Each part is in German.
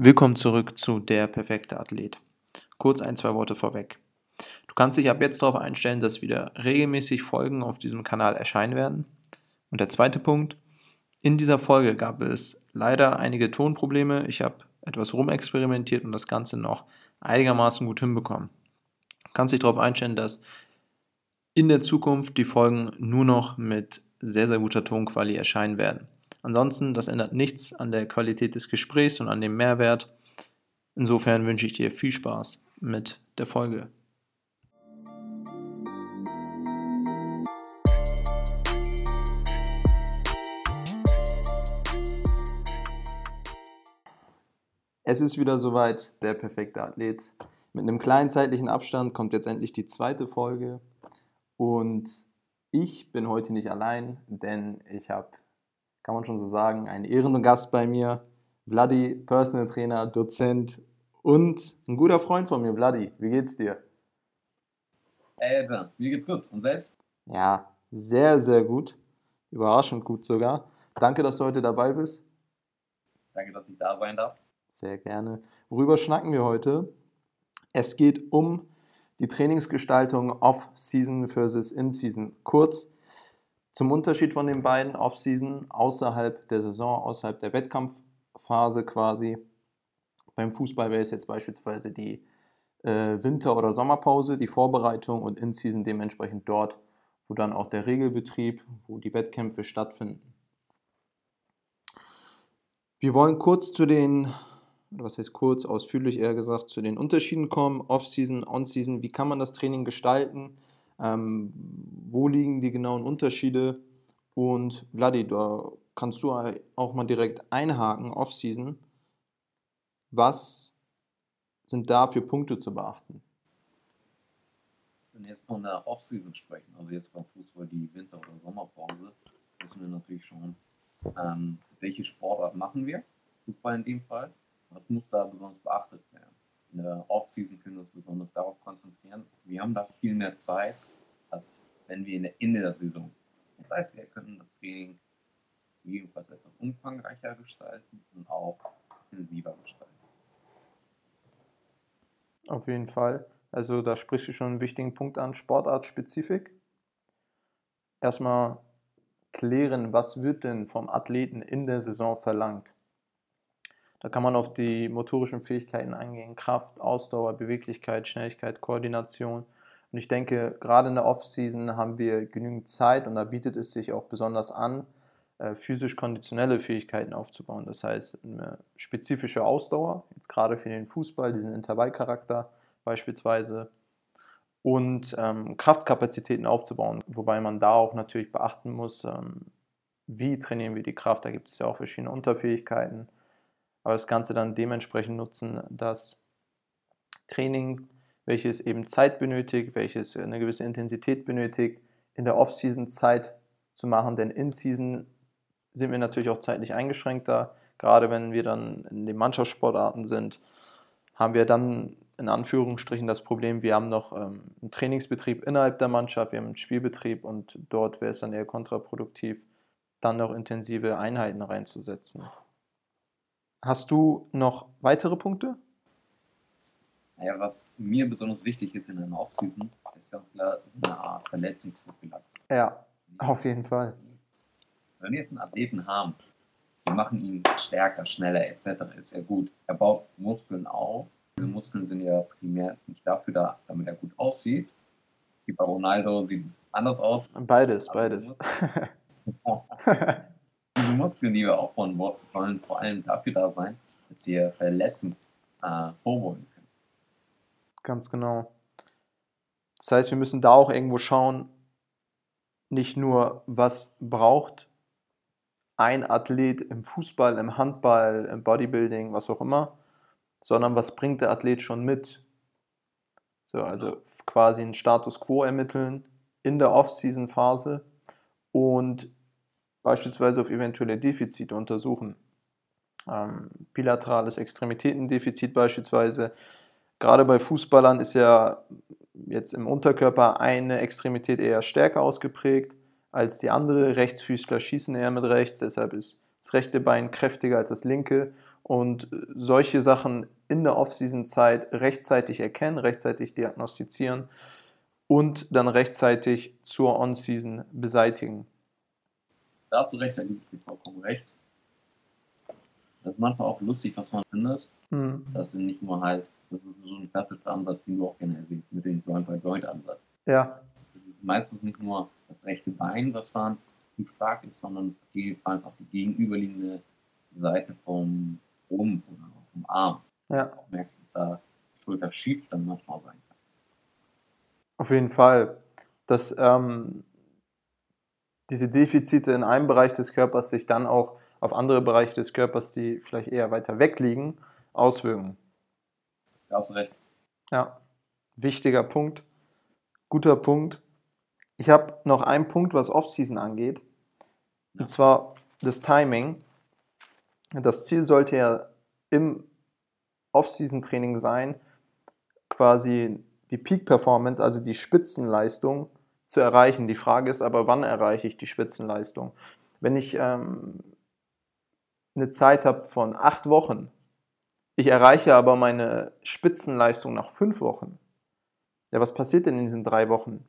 Willkommen zurück zu Der perfekte Athlet. Kurz ein, zwei Worte vorweg. Du kannst dich ab jetzt darauf einstellen, dass wieder regelmäßig Folgen auf diesem Kanal erscheinen werden. Und der zweite Punkt, in dieser Folge gab es leider einige Tonprobleme. Ich habe etwas rumexperimentiert und das Ganze noch einigermaßen gut hinbekommen. Du kannst dich darauf einstellen, dass in der Zukunft die Folgen nur noch mit sehr, sehr guter Tonqualität erscheinen werden. Ansonsten, das ändert nichts an der Qualität des Gesprächs und an dem Mehrwert. Insofern wünsche ich dir viel Spaß mit der Folge. Es ist wieder soweit, der perfekte Athlet. Mit einem kleinen zeitlichen Abstand kommt jetzt endlich die zweite Folge. Und ich bin heute nicht allein, denn ich habe kann man schon so sagen, ein Ehrengast bei mir. Vladi, Personal Trainer, Dozent und ein guter Freund von mir, Vladi. Wie geht's dir? Hey, Edwin, mir geht's gut. Und selbst? Ja, sehr, sehr gut. Überraschend gut sogar. Danke, dass du heute dabei bist. Danke, dass ich da sein darf. Sehr gerne. Worüber schnacken wir heute? Es geht um die Trainingsgestaltung Off-Season versus In-Season. Kurz, zum Unterschied von den beiden Off-Season außerhalb der Saison, außerhalb der Wettkampfphase quasi. Beim Fußball wäre es jetzt beispielsweise die äh, Winter- oder Sommerpause, die Vorbereitung und In-Season dementsprechend dort, wo dann auch der Regelbetrieb, wo die Wettkämpfe stattfinden. Wir wollen kurz zu den, was heißt kurz, ausführlich eher gesagt, zu den Unterschieden kommen, Off-Season, On-Season, wie kann man das Training gestalten, ähm, wo liegen die genauen Unterschiede? Und Vladi, da kannst du auch mal direkt einhaken, Off-Season. Was sind da für Punkte zu beachten? Wenn wir jetzt von der Off-Season sprechen, also jetzt beim Fußball die Winter- oder Sommerpause, müssen wir natürlich schauen, ähm, welche Sportart machen wir, Fußball in dem Fall, was muss da besonders beachtet werden in der Off-Season können wir uns besonders darauf konzentrieren. Wir haben da viel mehr Zeit, als wenn wir in der Ende der Saison. Das heißt, wir können das Training jedenfalls etwas umfangreicher gestalten und auch intensiver gestalten. Auf jeden Fall. Also da sprichst du schon einen wichtigen Punkt an, Sportartspezifik. Erstmal klären, was wird denn vom Athleten in der Saison verlangt. Da kann man auf die motorischen Fähigkeiten eingehen, Kraft, Ausdauer, Beweglichkeit, Schnelligkeit, Koordination. Und ich denke, gerade in der Off-Season haben wir genügend Zeit und da bietet es sich auch besonders an, äh, physisch-konditionelle Fähigkeiten aufzubauen. Das heißt, eine spezifische Ausdauer, jetzt gerade für den Fußball, diesen Intervallcharakter beispielsweise, und ähm, Kraftkapazitäten aufzubauen, wobei man da auch natürlich beachten muss, ähm, wie trainieren wir die Kraft. Da gibt es ja auch verschiedene Unterfähigkeiten aber das Ganze dann dementsprechend nutzen, dass Training, welches eben Zeit benötigt, welches eine gewisse Intensität benötigt, in der Off-Season Zeit zu machen, denn in Season sind wir natürlich auch zeitlich eingeschränkter. Gerade wenn wir dann in den Mannschaftssportarten sind, haben wir dann in Anführungsstrichen das Problem, wir haben noch ähm, einen Trainingsbetrieb innerhalb der Mannschaft, wir haben einen Spielbetrieb und dort wäre es dann eher kontraproduktiv, dann noch intensive Einheiten reinzusetzen. Hast du noch weitere Punkte? Naja, was mir besonders wichtig ist in einer Offseason, ist ja klar eine Art Verletzungsprophylaxe. Ja, auf jeden Fall. Wenn wir jetzt einen Athleten haben, wir machen ihn stärker, schneller etc., ist ja gut. Er baut Muskeln auf. Diese Muskeln sind ja primär nicht dafür da, damit er gut aussieht. Wie bei Ronaldo sieht anders aus. Beides, beides. diese Muskeln, die wir aufbauen wollen, vor allem dafür da sein, dass wir Verletzungen äh, vorbeugen können. Ganz genau. Das heißt, wir müssen da auch irgendwo schauen, nicht nur, was braucht ein Athlet im Fußball, im Handball, im Bodybuilding, was auch immer, sondern was bringt der Athlet schon mit. So, also quasi einen Status quo ermitteln in der Off-Season-Phase und beispielsweise auf eventuelle Defizite untersuchen. Ähm, bilaterales Extremitätendefizit beispielsweise. Gerade bei Fußballern ist ja jetzt im Unterkörper eine Extremität eher stärker ausgeprägt als die andere. Rechtsfüßler schießen eher mit rechts, deshalb ist das rechte Bein kräftiger als das linke. und solche Sachen in der Off-Season-Zeit rechtzeitig erkennen, rechtzeitig diagnostizieren und dann rechtzeitig zur On-Season beseitigen. Da hast du recht, da ich dir vollkommen recht. Das ist manchmal auch lustig, was man findet. Mhm. Das sind nicht nur halt, das ist so ein klassischer Ansatz, den du auch gerne erwähnst, mit dem Joint-by-Joint-Ansatz. Ja, meistens nicht nur das rechte Bein, was dann zu stark ist, sondern gegebenenfalls auch die gegenüberliegende Seite vom Rumpf oder vom Arm. ja. Dass du auch merkst, dass da Schulter schief dann manchmal sein kann. Auf jeden Fall. Dass ähm, diese Defizite in einem Bereich des Körpers sich dann auch auf andere Bereiche des Körpers, die vielleicht eher weiter weg liegen, auswirken. Da hast du recht. Ja, wichtiger Punkt. Guter Punkt. Ich habe noch einen Punkt, was Off-Season angeht. Ja. Und zwar das Timing. Das Ziel sollte ja im Off-Season-Training sein, quasi die Peak-Performance, also die Spitzenleistung zu erreichen. Die Frage ist aber, wann erreiche ich die Spitzenleistung? Wenn ich ähm, eine Zeit habe von acht Wochen, ich erreiche aber meine Spitzenleistung nach fünf Wochen, ja, was passiert denn in diesen drei Wochen?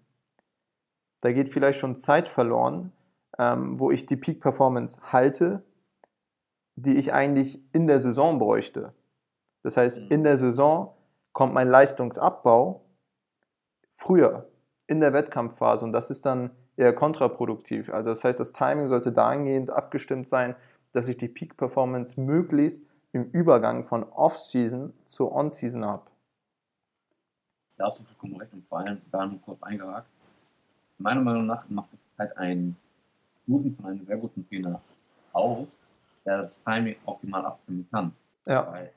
Da geht vielleicht schon Zeit verloren, ähm, wo ich die Peak-Performance halte, die ich eigentlich in der Saison bräuchte. Das heißt, Mhm. in der Saison kommt mein Leistungsabbau früher in der Wettkampfphase und das ist dann eher kontraproduktiv. Also das heißt, das Timing sollte dahingehend abgestimmt sein, dass ich die Peak-Performance möglichst im Übergang von Off-Season zu On-Season habe. Da hast du vollkommen recht und vor allem da nur kurz eingehakt. Meiner Meinung nach macht es halt einen guten von einem sehr guten Trainer aus, der das Timing optimal abstimmen kann. Ja, Weil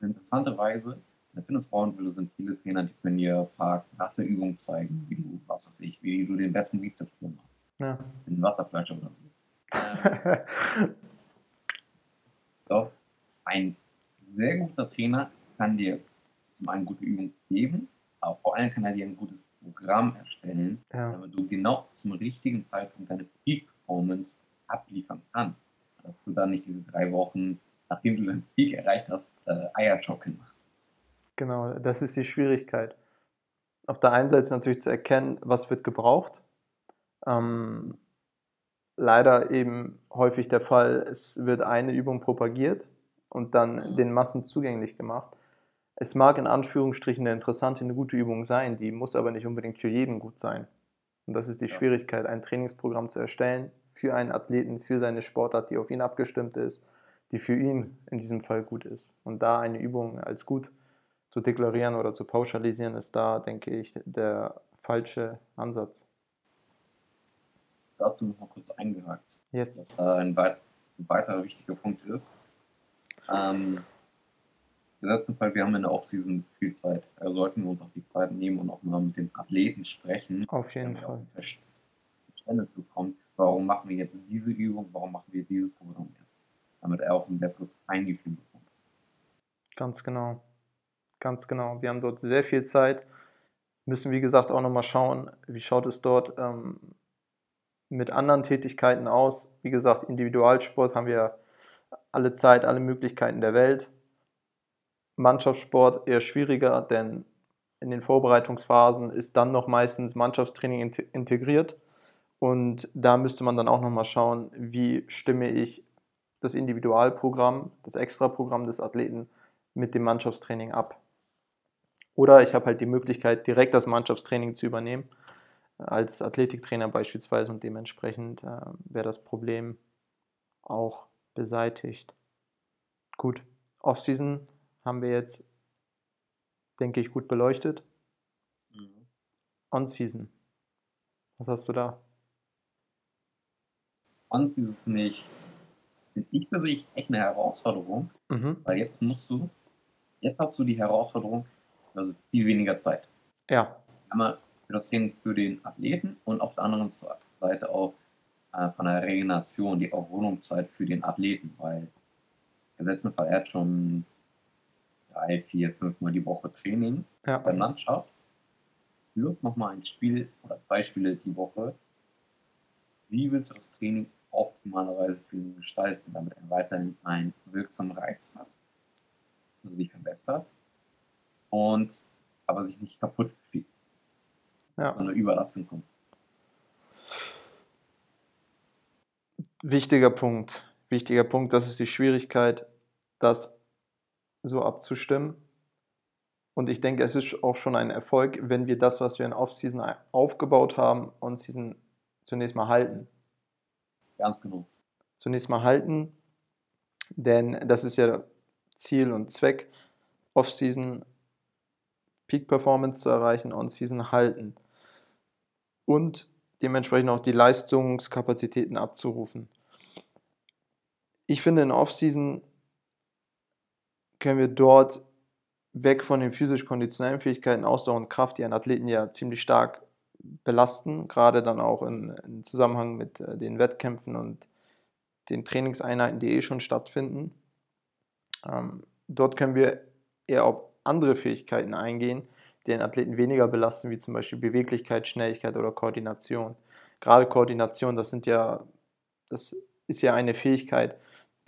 interessanterweise, in der Fitness-Frauenwille sind viele Trainer, die können dir ein paar krasse Übungen zeigen, wie du, was weiß ich, wie du den besten Bizeps machst, ja. in Wasserflasche oder so. Ähm, doch, ein sehr guter Trainer kann dir zum einen gute Übungen geben, aber vor allem kann er dir ein gutes Programm erstellen, ja. damit du genau zum richtigen Zeitpunkt deine Peak-Performance abliefern kannst. Dass du dann nicht diese drei Wochen, nachdem du deinen Peak erreicht hast, äh, Eierjocken machst. Genau, das ist die Schwierigkeit. Auf der einen Seite natürlich zu erkennen, was wird gebraucht. Ähm, leider eben häufig der Fall, es wird eine Übung propagiert und dann den Massen zugänglich gemacht. Es mag in Anführungsstrichen eine interessante, eine gute Übung sein, die muss aber nicht unbedingt für jeden gut sein. Und das ist die Ja. Schwierigkeit, ein Trainingsprogramm zu erstellen für einen Athleten, für seine Sportart, die auf ihn abgestimmt ist, die für ihn in diesem Fall gut ist. Und da eine Übung als gut zu deklarieren oder zu pauschalisieren, ist da, denke ich, der falsche Ansatz. Dazu noch mal kurz eingehakt. Yes. Was äh, ein, weit, ein weiterer wichtiger Punkt ist. Ähm, gesetzten Fall, wir haben in der Offseason viel Zeit. Da sollten wir uns auch die Zeit nehmen und auch mal mit den Athleten sprechen, Auf jeden Fall. Verständnis bekommt, warum machen wir jetzt diese Übung, warum machen wir dieses Programm jetzt. Damit er auch ein besseres Eingefühl bekommt. Ganz genau. Ganz genau. Wir haben dort sehr viel Zeit. Müssen, wie gesagt, auch nochmal schauen, wie schaut es dort ähm, mit anderen Tätigkeiten aus. Wie gesagt, Individualsport haben wir alle Zeit, alle Möglichkeiten der Welt. Mannschaftssport eher schwieriger, denn in den Vorbereitungsphasen ist dann noch meistens Mannschaftstraining int- integriert. Und da müsste man dann auch nochmal schauen, wie stimme ich das Individualprogramm, das Extraprogramm des Athleten mit dem Mannschaftstraining ab. Oder ich habe halt die Möglichkeit, direkt das Mannschaftstraining zu übernehmen, als Athletiktrainer beispielsweise und dementsprechend äh, wäre das Problem auch beseitigt. Gut, Offseason haben wir jetzt, denke ich, gut beleuchtet. On-Season, was hast du da? Dieses finde ich, finde ich persönlich echt eine Herausforderung, Mhm. weil jetzt musst du, jetzt hast du die Herausforderung, also viel weniger Zeit. Ja, Einmal für das Training für den Athleten und auf der anderen Seite auch äh, von der Regeneration, die Erholungszeit für den Athleten, weil im letzten Fall er hat schon drei, vier, fünf Mal die Woche Training ja, bei Mannschaft, plus nochmal ein Spiel oder zwei Spiele die Woche. Wie willst du das Training optimalerweise für ihn gestalten, damit er weiterhin einen wirksamen Reiz hat, also sich verbessert und aber sich nicht kaputt fühlt, Ja. eine Überlastung kommt. Wichtiger Punkt. Wichtiger Punkt, das ist die Schwierigkeit, das so abzustimmen. Und ich denke, es ist auch schon ein Erfolg, wenn wir das, was wir in Offseason aufgebaut haben, uns diesen zunächst mal halten. Ganz genau. Zunächst mal halten, denn das ist ja Ziel und Zweck, Offseason Peak Performance zu erreichen, On-Season halten. Und dementsprechend auch die Leistungskapazitäten abzurufen. Ich finde, in Off-Season können wir dort weg von den physisch-konditionellen Fähigkeiten, Ausdauer und Kraft, die einen Athleten ja ziemlich stark belasten, gerade dann auch in, in Zusammenhang mit äh, den Wettkämpfen und den Trainingseinheiten, die eh schon stattfinden. Ähm, dort können wir eher auf andere Fähigkeiten eingehen, den Athleten weniger belasten, wie zum Beispiel Beweglichkeit, Schnelligkeit oder Koordination. Gerade Koordination, das sind ja, das ist ja eine Fähigkeit,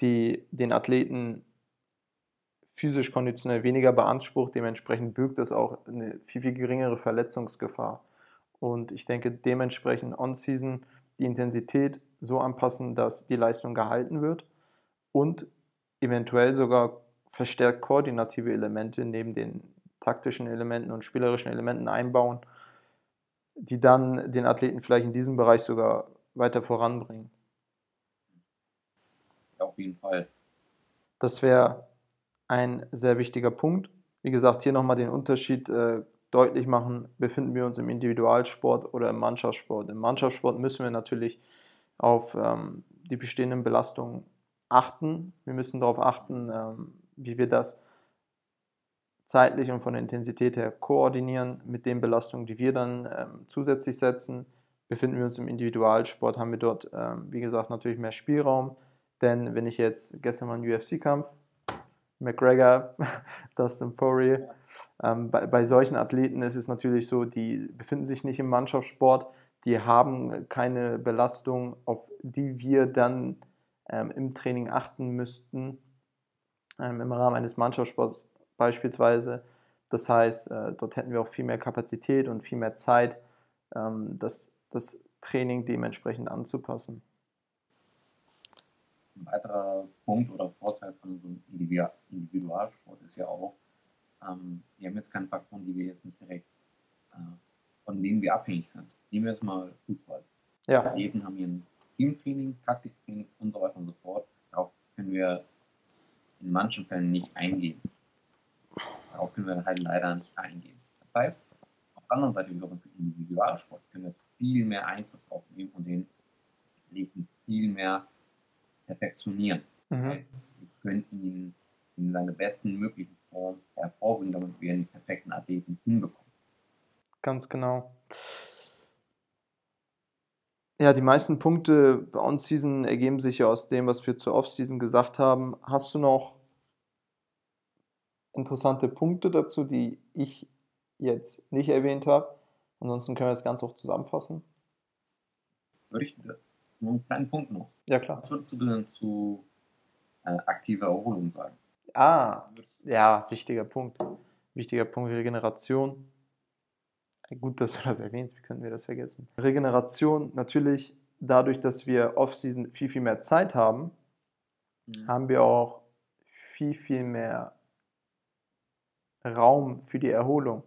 die den Athleten physisch konditionell weniger beansprucht. Dementsprechend birgt das auch eine viel, viel geringere Verletzungsgefahr. Und ich denke, dementsprechend on-season die Intensität so anpassen, dass die Leistung gehalten wird und eventuell sogar verstärkt koordinative Elemente neben den taktischen Elementen und spielerischen Elementen einbauen, die dann den Athleten vielleicht in diesem Bereich sogar weiter voranbringen. Auf jeden Fall. Das wäre ein sehr wichtiger Punkt. Wie gesagt, hier nochmal den Unterschied äh, deutlich machen, befinden wir uns im Individualsport oder im Mannschaftssport. Im Mannschaftssport müssen wir natürlich auf ähm, die bestehenden Belastungen achten. Wir müssen darauf achten, ähm, wie wir das zeitlich und von der Intensität her koordinieren mit den Belastungen, die wir dann ähm, zusätzlich setzen. Befinden wir uns im Individualsport, haben wir dort, ähm, wie gesagt, natürlich mehr Spielraum. Denn wenn ich jetzt gestern mal einen UFC-Kampf, McGregor, Dustin Poirier, ähm, bei, bei solchen Athleten ist es natürlich so, die befinden sich nicht im Mannschaftssport, die haben keine Belastung, auf die wir dann ähm, im Training achten müssten, ähm, im Rahmen eines Mannschaftssports beispielsweise. Das heißt, äh, dort hätten wir auch viel mehr Kapazität und viel mehr Zeit, ähm, das, das Training dementsprechend anzupassen. Ein weiterer Punkt oder Vorteil von so einem Individualsport ist ja auch, ähm, wir haben jetzt keine Faktoren, die wir jetzt nicht direkt, äh, von denen wir abhängig sind. Nehmen wir jetzt mal Fußball. Ja, Athleten haben hier ein Teamtraining, Taktiktraining und so weiter und so fort. Darauf können wir in manchen Fällen nicht eingehen. Wir halt leider nicht eingehen. Das heißt, auf der anderen Seite wiederum für Individualsport können wir viel mehr Einfluss drauf nehmen und den Athleten viel mehr perfektionieren. Das mhm. heißt, wir können ihn in seiner besten möglichen Form hervorbringen, damit wir einen perfekten Athleten hinbekommen. ganz genau. Ja, die meisten Punkte bei On-Season ergeben sich ja aus dem, was wir zur Off-Season gesagt haben. Hast du noch interessante Punkte dazu, die ich jetzt nicht erwähnt habe? Ansonsten können wir das Ganze auch zusammenfassen. Würde ich nur einen kleinen Punkt noch. Ja, klar. Was würdest du denn zu äh, aktiver Erholung sagen? Ah, ja, wichtiger Punkt. Wichtiger Punkt, Regeneration. Gut, dass du das erwähnst, wie könnten wir das vergessen? Regeneration, natürlich dadurch, dass wir Off-Season viel, viel mehr Zeit haben, haben wir auch viel, viel mehr Raum für die Erholung.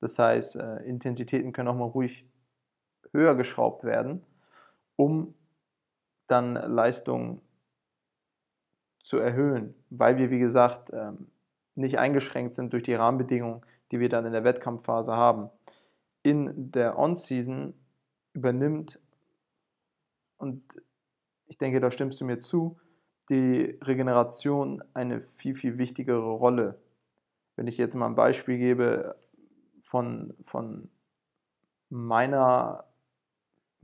Das heißt, äh, Intensitäten können auch mal ruhig höher geschraubt werden, um dann Leistung zu erhöhen, weil wir, wie gesagt, ähm, nicht eingeschränkt sind durch die Rahmenbedingungen, die wir dann in der Wettkampfphase haben. In der On-Season übernimmt, und ich denke, da stimmst du mir zu, die Regeneration eine viel, viel wichtigere Rolle. Wenn ich jetzt mal ein Beispiel gebe von, von meiner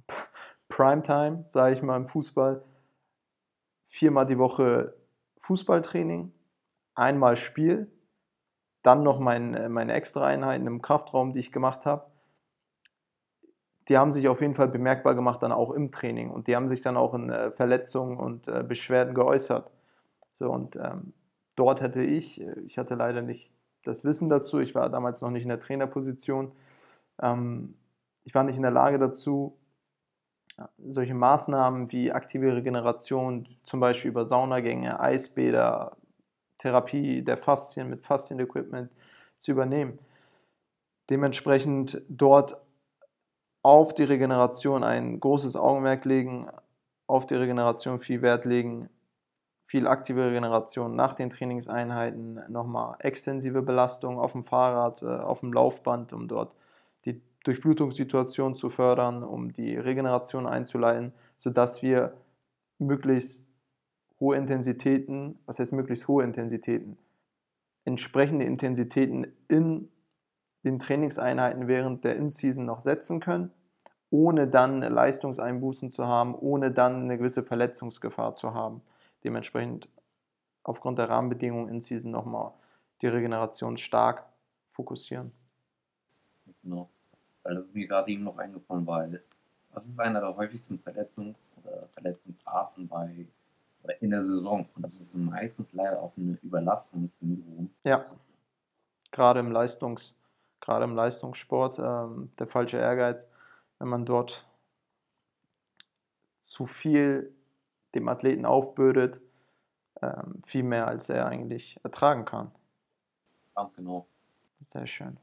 Primetime, sage ich mal, im Fußball, viermal die Woche Fußballtraining, einmal Spiel, dann noch mein, meine Extra-Einheiten im Kraftraum, die ich gemacht habe. die haben sich auf jeden Fall bemerkbar gemacht dann auch im Training und die haben sich dann auch in äh, Verletzungen und äh, Beschwerden geäußert. So und ähm, dort hätte ich, äh, ich hatte leider nicht das Wissen dazu, ich war damals noch nicht in der Trainerposition, ähm, ich war nicht in der Lage dazu, solche Maßnahmen wie aktive Regeneration, zum Beispiel über Saunagänge, Eisbäder, Therapie der Faszien mit Faszien-Equipment zu übernehmen. Dementsprechend dort auf die Regeneration ein großes Augenmerk legen, auf die Regeneration viel Wert legen, viel aktive Regeneration nach den Trainingseinheiten, nochmal extensive Belastung auf dem Fahrrad, äh, auf dem Laufband, um dort die Durchblutungssituation zu fördern, um die Regeneration einzuleiten, sodass wir möglichst hohe Intensitäten, was heißt möglichst hohe Intensitäten, entsprechende Intensitäten in den Trainingseinheiten während der In-Season noch setzen können, ohne dann Leistungseinbußen zu haben, ohne dann eine gewisse Verletzungsgefahr zu haben. Dementsprechend aufgrund der Rahmenbedingungen In-Season nochmal die Regeneration stark fokussieren. Genau, weil das ist mir gerade eben noch eingefallen, weil das ist einer der häufigsten Verletzungs- oder Verletzungsarten bei oder in der Saison. Und das ist meistens leider auch eine Überlastungssyndrom. Ja, gerade im Leistungs- gerade im Leistungssport, ähm, der falsche Ehrgeiz, wenn man dort zu viel dem Athleten aufbürdet, ähm, viel mehr als er eigentlich ertragen kann. Ganz genau. Sehr schön.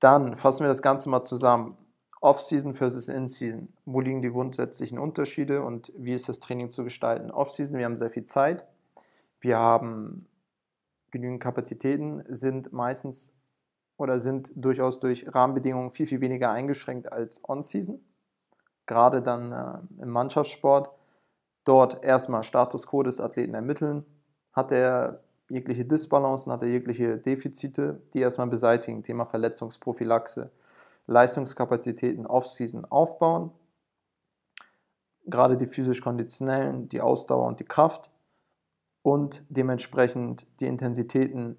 Dann fassen wir das Ganze mal zusammen. Off-Season versus In-Season. Wo liegen die grundsätzlichen Unterschiede und wie ist das Training zu gestalten? Off-Season, wir haben sehr viel Zeit. Wir haben genügend Kapazitäten, sind meistens oder sind durchaus durch Rahmenbedingungen viel, viel weniger eingeschränkt als On-Season. Gerade dann äh, im Mannschaftssport. Dort erstmal Status quo des Athleten ermitteln. Hat er jegliche Disbalancen, hat er jegliche Defizite, die erstmal beseitigen. Thema Verletzungsprophylaxe. Leistungskapazitäten Off-Season aufbauen. Gerade die physisch-konditionellen, die Ausdauer und die Kraft. Und dementsprechend die Intensitäten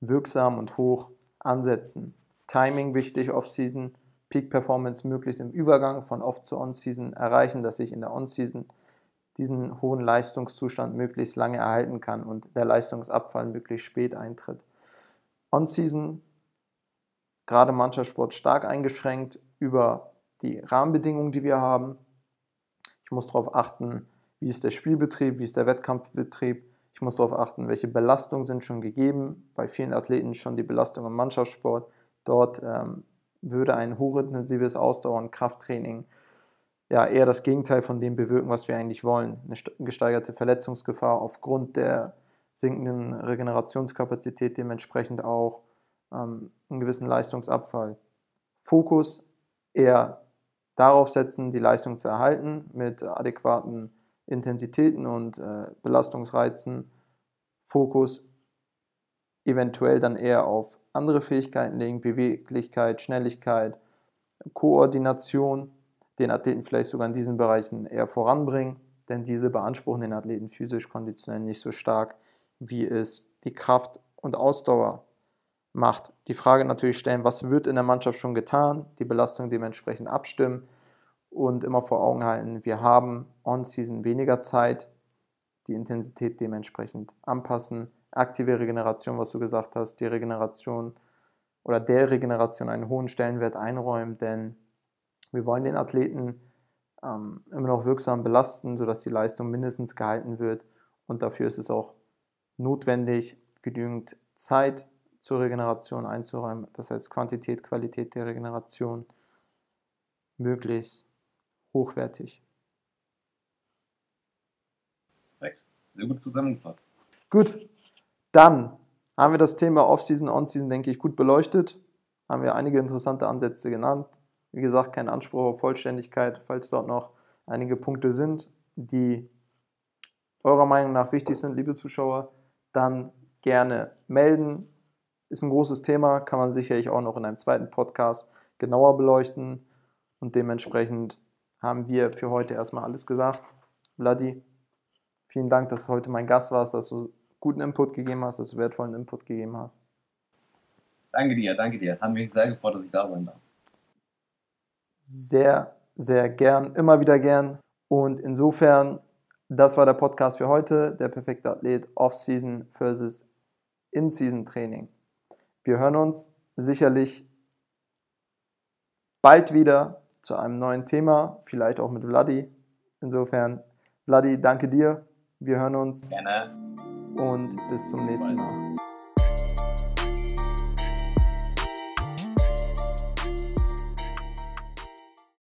wirksam und hoch ansetzen. Timing wichtig, Off-Season, Peak Performance möglichst im Übergang von Off zu On-Season erreichen, dass ich in der On-Season diesen hohen Leistungszustand möglichst lange erhalten kann und der Leistungsabfall möglichst spät eintritt. On-Season, gerade Mannschaftssport stark eingeschränkt über die Rahmenbedingungen, die wir haben. Ich muss darauf achten, wie ist der Spielbetrieb, wie ist der Wettkampfbetrieb, ich muss darauf achten, welche Belastungen sind schon gegeben. Bei vielen Athleten schon die Belastung im Mannschaftssport. Dort ähm, würde ein hochintensives Ausdauer- und Krafttraining ja eher das Gegenteil von dem bewirken, was wir eigentlich wollen. Eine gesteigerte Verletzungsgefahr aufgrund der sinkenden Regenerationskapazität, dementsprechend auch ähm, einen gewissen Leistungsabfall. Fokus eher darauf setzen, die Leistung zu erhalten mit adäquaten Intensitäten und äh, Belastungsreizen Fokus eventuell dann eher auf andere Fähigkeiten legen, Beweglichkeit, Schnelligkeit, Koordination, den Athleten vielleicht sogar in diesen Bereichen eher voranbringen, denn diese beanspruchen den Athleten physisch konditionell nicht so stark, wie es die Kraft und Ausdauer macht. Die Frage natürlich stellen, was wird in der Mannschaft schon getan, die Belastung dementsprechend abstimmen und immer vor Augen halten, wir haben on-season weniger Zeit, die Intensität dementsprechend anpassen. Aktive Regeneration, was du gesagt hast, die Regeneration oder der Regeneration einen hohen Stellenwert einräumen, denn wir wollen den Athleten ähm, immer noch wirksam belasten, sodass die Leistung mindestens gehalten wird und dafür ist es auch notwendig, genügend Zeit zur Regeneration einzuräumen, das heißt Quantität, Qualität der Regeneration möglichst hochwertig. Perfekt. Sehr gut zusammengefasst. Gut, dann haben wir das Thema Off-Season, On-Season, denke ich, gut beleuchtet. Haben wir einige interessante Ansätze genannt. Wie gesagt, kein Anspruch auf Vollständigkeit, falls dort noch einige Punkte sind, die eurer Meinung nach wichtig sind, liebe Zuschauer, dann gerne melden. Ist ein großes Thema, kann man sicherlich auch noch in einem zweiten Podcast genauer beleuchten und dementsprechend haben wir für heute erstmal alles gesagt. Vladi, vielen Dank, dass du heute mein Gast warst, dass du guten Input gegeben hast, dass du wertvollen Input gegeben hast. Danke dir, danke dir. Hat mich sehr gefreut, dass ich da sein darf. Sehr, sehr gern, immer wieder gern. Und insofern, das war der Podcast für heute, der perfekte Athlet Off-Season versus In-Season-Training. Wir hören uns sicherlich bald wieder zu einem neuen Thema, vielleicht auch mit Vladi. Insofern, Vladi, danke dir. Wir hören uns. Gerne. Und bis zum nächsten Mal.